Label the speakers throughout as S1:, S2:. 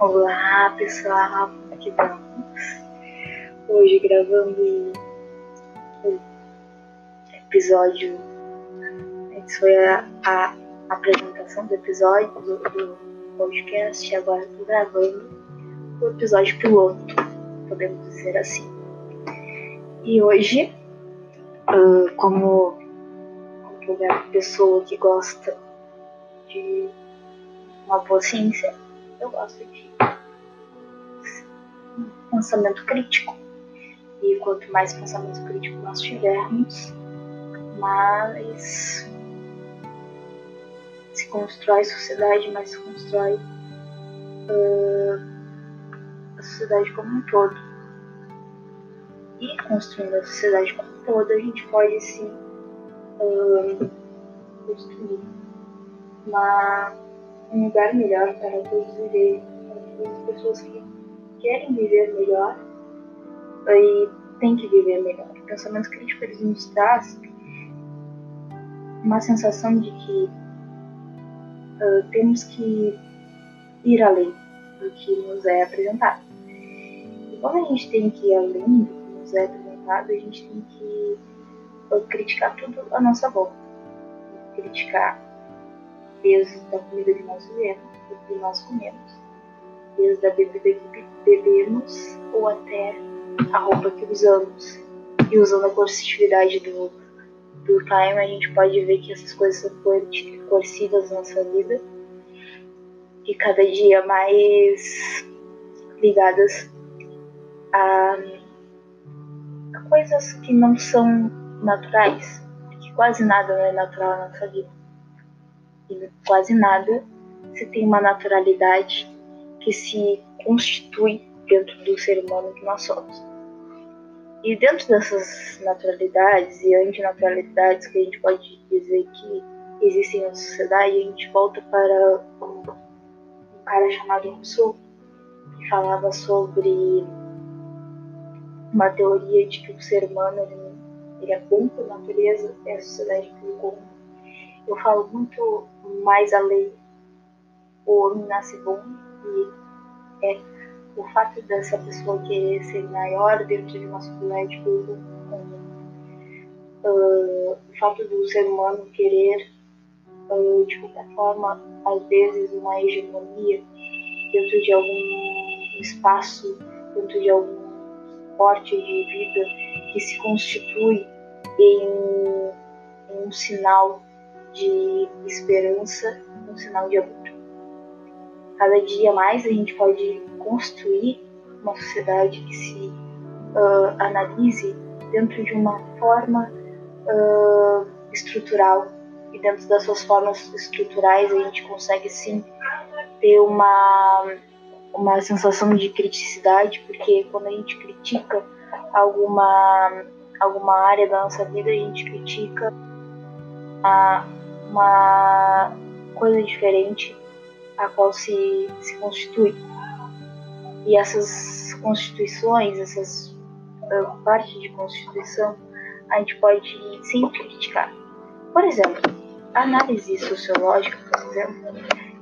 S1: Olá pessoal, aqui vamos. Hoje gravando o episódio. Esse foi a, a apresentação do episódio do, do podcast. Agora estou gravando o episódio piloto, podemos dizer assim. E hoje, uh, como qualquer pessoa que gosta de uma boa ciência, eu gosto de pensamento crítico. E quanto mais pensamento crítico nós tivermos, mais se constrói sociedade, mais se constrói uh, a sociedade como um todo. E construindo a sociedade como um todo, a gente pode sim uh, construir uma um lugar melhor para todos viverem, para todas as pessoas que querem viver melhor e têm que viver melhor. O pensamento crítico ele nos traz uma sensação de que uh, temos que ir além do que nos é apresentado. E quando a gente tem que ir além do que nos é apresentado, a gente tem que uh, criticar tudo à nossa volta. Criticar desde a comida que nós vivemos, do que nós comemos, desde a bebida que bebemos ou até a roupa que usamos. E usando a coercitividade do, do time, a gente pode ver que essas coisas são coercivas na nossa vida e cada dia mais ligadas a, a coisas que não são naturais, que quase nada não é natural na nossa vida quase nada, se tem uma naturalidade que se constitui dentro do ser humano que nós somos. E dentro dessas naturalidades e antinaturalidades que a gente pode dizer que existem na sociedade, a gente volta para um, um cara chamado Rousseau, que falava sobre uma teoria de que o ser humano ele, ele é bom por natureza e a sociedade por conta eu falo muito mais além o homem nasce bom e é o fato dessa pessoa querer ser maior dentro de sociedade tudo uh, o fato do ser humano querer uh, de qualquer forma às vezes uma hegemonia dentro de algum espaço dentro de algum porte de vida que se constitui em, em um sinal de esperança, um sinal de amor. Cada dia mais a gente pode construir uma sociedade que se uh, analise dentro de uma forma uh, estrutural. E dentro das suas formas estruturais a gente consegue sim ter uma uma sensação de criticidade porque quando a gente critica alguma alguma área da nossa vida a gente critica uma coisa diferente a qual se, se constitui. E essas constituições, essas uh, partes de constituição, a gente pode sempre criticar. Por exemplo, a análise sociológica, por exemplo,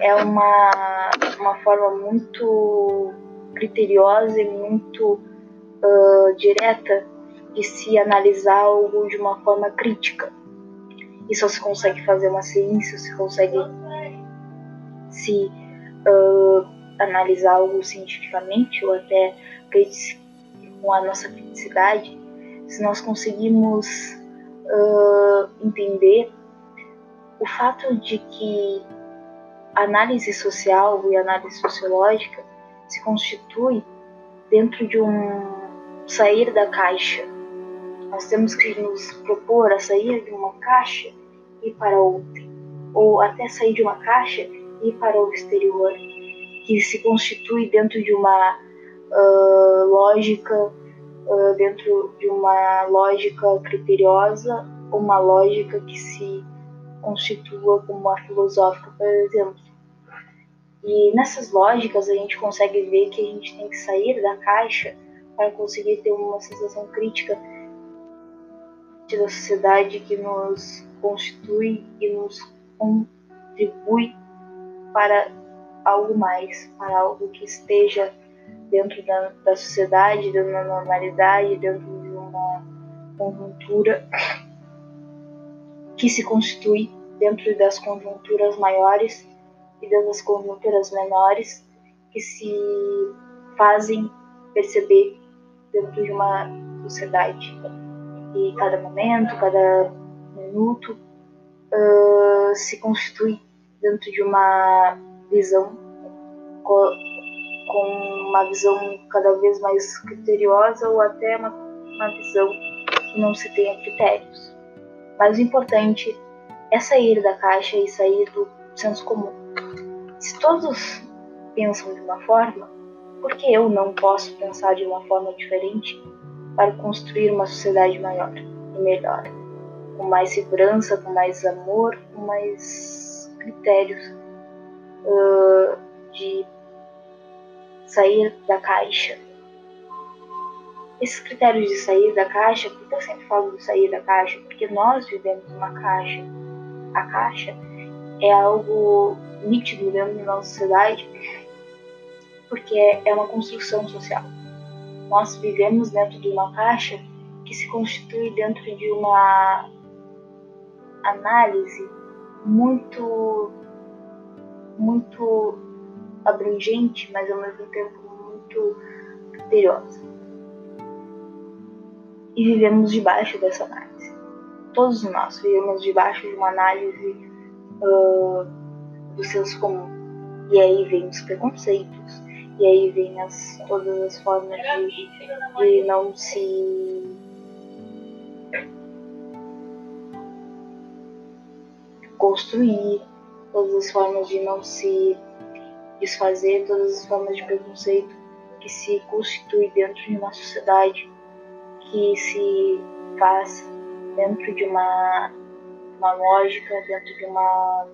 S1: é uma, uma forma muito criteriosa e muito uh, direta de se analisar algo de uma forma crítica e só se consegue fazer uma ciência, se consegue se uh, analisar algo cientificamente ou até com a nossa felicidade, se nós conseguimos uh, entender o fato de que análise social e análise sociológica se constitui dentro de um sair da caixa. Nós temos que nos propor a sair de uma caixa e ir para outra, ou até sair de uma caixa para o exterior, que se constitui dentro de uma uh, lógica, uh, dentro de uma lógica criteriosa, uma lógica que se constitua como a filosófica, por exemplo. E nessas lógicas a gente consegue ver que a gente tem que sair da caixa para conseguir ter uma sensação crítica da sociedade que nos constitui e nos contribui para algo mais, para algo que esteja dentro da, da sociedade, dentro da normalidade, dentro de uma conjuntura que se constitui dentro das conjunturas maiores e das conjunturas menores que se fazem perceber dentro de uma sociedade. E cada momento, cada minuto uh, se constitui dentro de uma visão com, uma visão cada vez mais criteriosa ou até uma, uma visão que não se tenha critérios. Mas o importante é sair da caixa e sair do senso comum. Se todos pensam de uma forma, por que eu não posso pensar de uma forma diferente para construir uma sociedade maior e melhor? Com mais segurança, com mais amor, com mais critérios uh, de sair da caixa. Esses critérios de sair da caixa, por que eu sempre falo de sair da caixa? Porque nós vivemos uma caixa a caixa é algo nítido dentro da nossa sociedade, porque é uma construção social. Nós vivemos dentro de uma caixa que se constitui dentro de uma análise muito muito abrangente, mas ao mesmo tempo muito criteriosa. E vivemos debaixo dessa análise todos nós vivemos debaixo de uma análise uh, do senso comum. E aí vem os preconceitos, e aí vem as, todas as formas de, de não se construir, todas as formas de não se desfazer, todas as formas de preconceito que se constitui dentro de uma sociedade que se faz dentro de uma, uma lógica, dentro de uma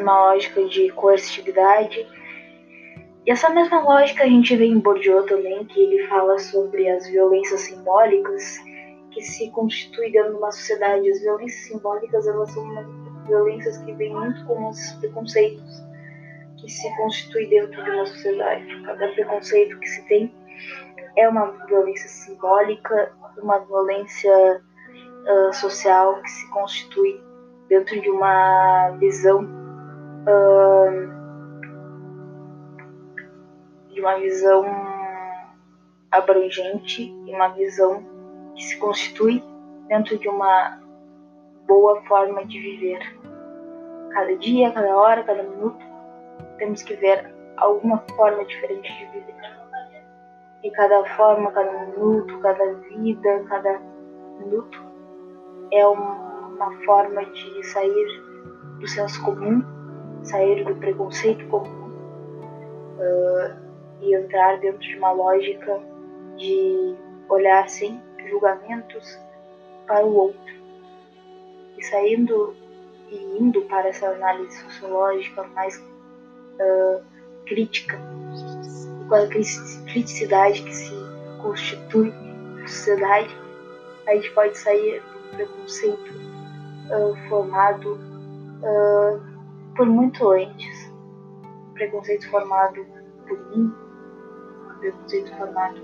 S1: uma lógica de coercitividade. E essa mesma lógica a gente vê em Bourdieu também, que ele fala sobre as violências simbólicas que se constituem dentro de uma sociedade. As violências simbólicas elas são violências que vêm muito com os preconceitos que se constituem dentro de uma sociedade. Cada preconceito que se tem é uma violência simbólica, uma violência uh, social que se constitui dentro de uma visão de uma visão abrangente e uma visão que se constitui dentro de uma boa forma de viver. Cada dia, cada hora, cada minuto, temos que ver alguma forma diferente de viver. E cada forma, cada minuto, cada vida, cada minuto é uma forma de sair do senso comum sair do preconceito comum uh, e entrar dentro de uma lógica de olhar sem julgamentos para o outro. E saindo e indo para essa análise sociológica mais uh, crítica, com a criticidade que se constitui na sociedade, a gente pode sair do preconceito uh, formado uh, por muito antes. Preconceito formado por mim, preconceito formado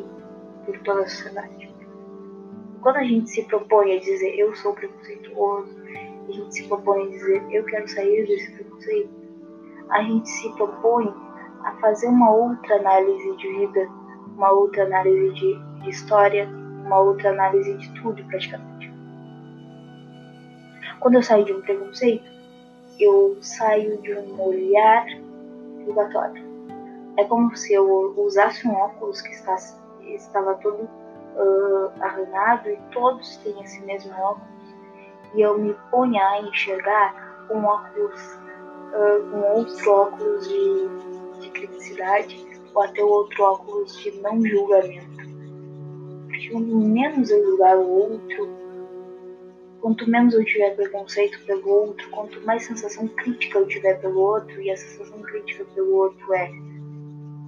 S1: por toda a sociedade. Quando a gente se propõe a dizer eu sou preconceituoso, a gente se propõe a dizer eu quero sair desse preconceito, a gente se propõe a fazer uma outra análise de vida, uma outra análise de, de história, uma outra análise de tudo praticamente. Quando eu saio de um preconceito, eu saio de um olhar julgatório. É como se eu usasse um óculos que está, estava todo uh, arranhado e todos têm esse mesmo óculos e eu me ponha a enxergar um óculos, uh, um outro óculos de, de criticidade ou até outro óculos de não julgamento. Porque quanto menos eu julgar o outro, quanto menos eu tiver preconceito pelo outro, quanto mais sensação crítica eu tiver pelo outro, e a sensação crítica pelo outro é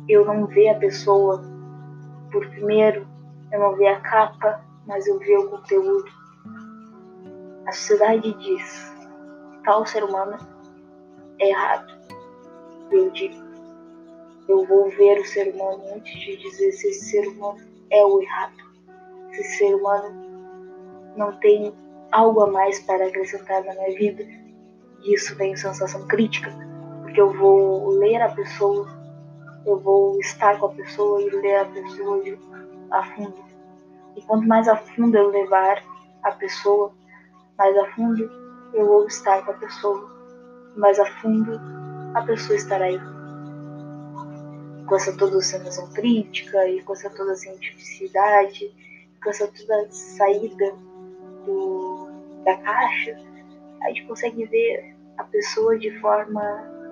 S1: eu não ver a pessoa por primeiro, eu não ver a capa, mas eu ver o conteúdo. A sociedade diz tal ser humano é errado. Eu digo, eu vou ver o ser humano antes de dizer se esse ser humano é o errado. Se esse ser humano não tem algo a mais para acrescentar na minha vida. E isso vem sensação crítica, porque eu vou ler a pessoa, eu vou estar com a pessoa e ler a pessoa a fundo. E quanto mais a fundo eu levar a pessoa, mais a fundo eu vou estar com a pessoa, mais a fundo a pessoa estará aí. Com essa toda sensação crítica e com essa toda cientificidade, com essa toda saída do, da caixa, a gente consegue ver a pessoa de forma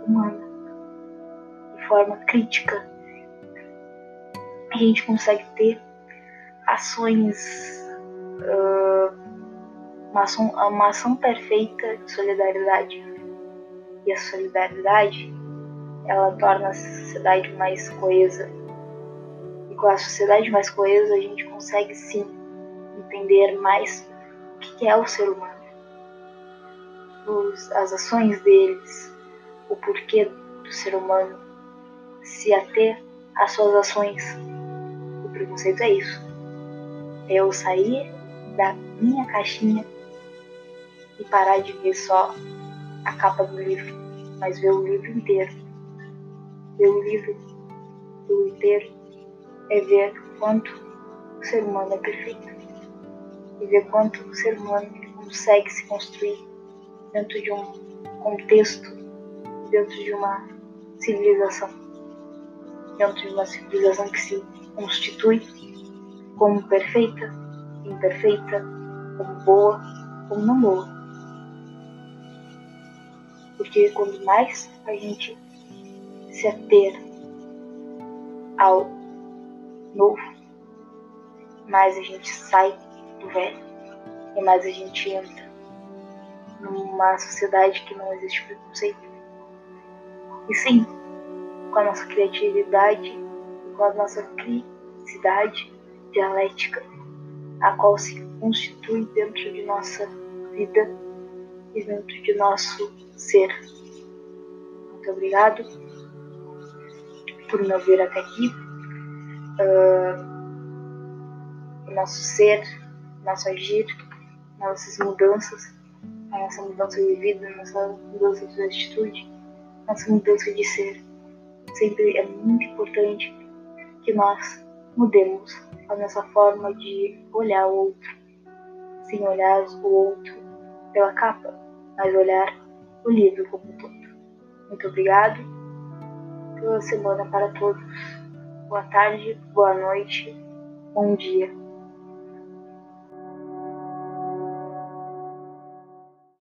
S1: humana, de forma crítica. A gente consegue ter ações, uh, uma, ação, uma ação perfeita de solidariedade. E a solidariedade, ela torna a sociedade mais coesa. E com a sociedade mais coesa, a gente consegue sim entender mais o que é o ser humano, os, as ações deles, o porquê do ser humano se ater às suas ações. O preconceito é isso. É eu sair da minha caixinha e parar de ver só a capa do livro, mas ver o livro inteiro. Ver o livro inteiro é ver quanto o ser humano é perfeito e ver quanto o ser humano consegue se construir dentro de um contexto, dentro de uma civilização, dentro de uma civilização que se constitui como perfeita, imperfeita, como boa, como não boa. Porque quanto mais a gente se ater ao novo, mais a gente sai do velho. E mais a gente entra numa sociedade que não existe preconceito. E sim, com a nossa criatividade e com a nossa criticidade dialética, a qual se constitui dentro de nossa vida e dentro de nosso ser. Muito obrigado por me ouvir até aqui. Uh, o nosso ser nosso agir, nossas mudanças, a nossa mudança de vida, a nossa mudança de atitude, a nossa mudança de ser. Sempre é muito importante que nós mudemos a nossa forma de olhar o outro, sem olhar o outro pela capa, mas olhar o livro como um todo. Muito obrigado. Boa semana para todos. Boa tarde, boa noite, bom dia.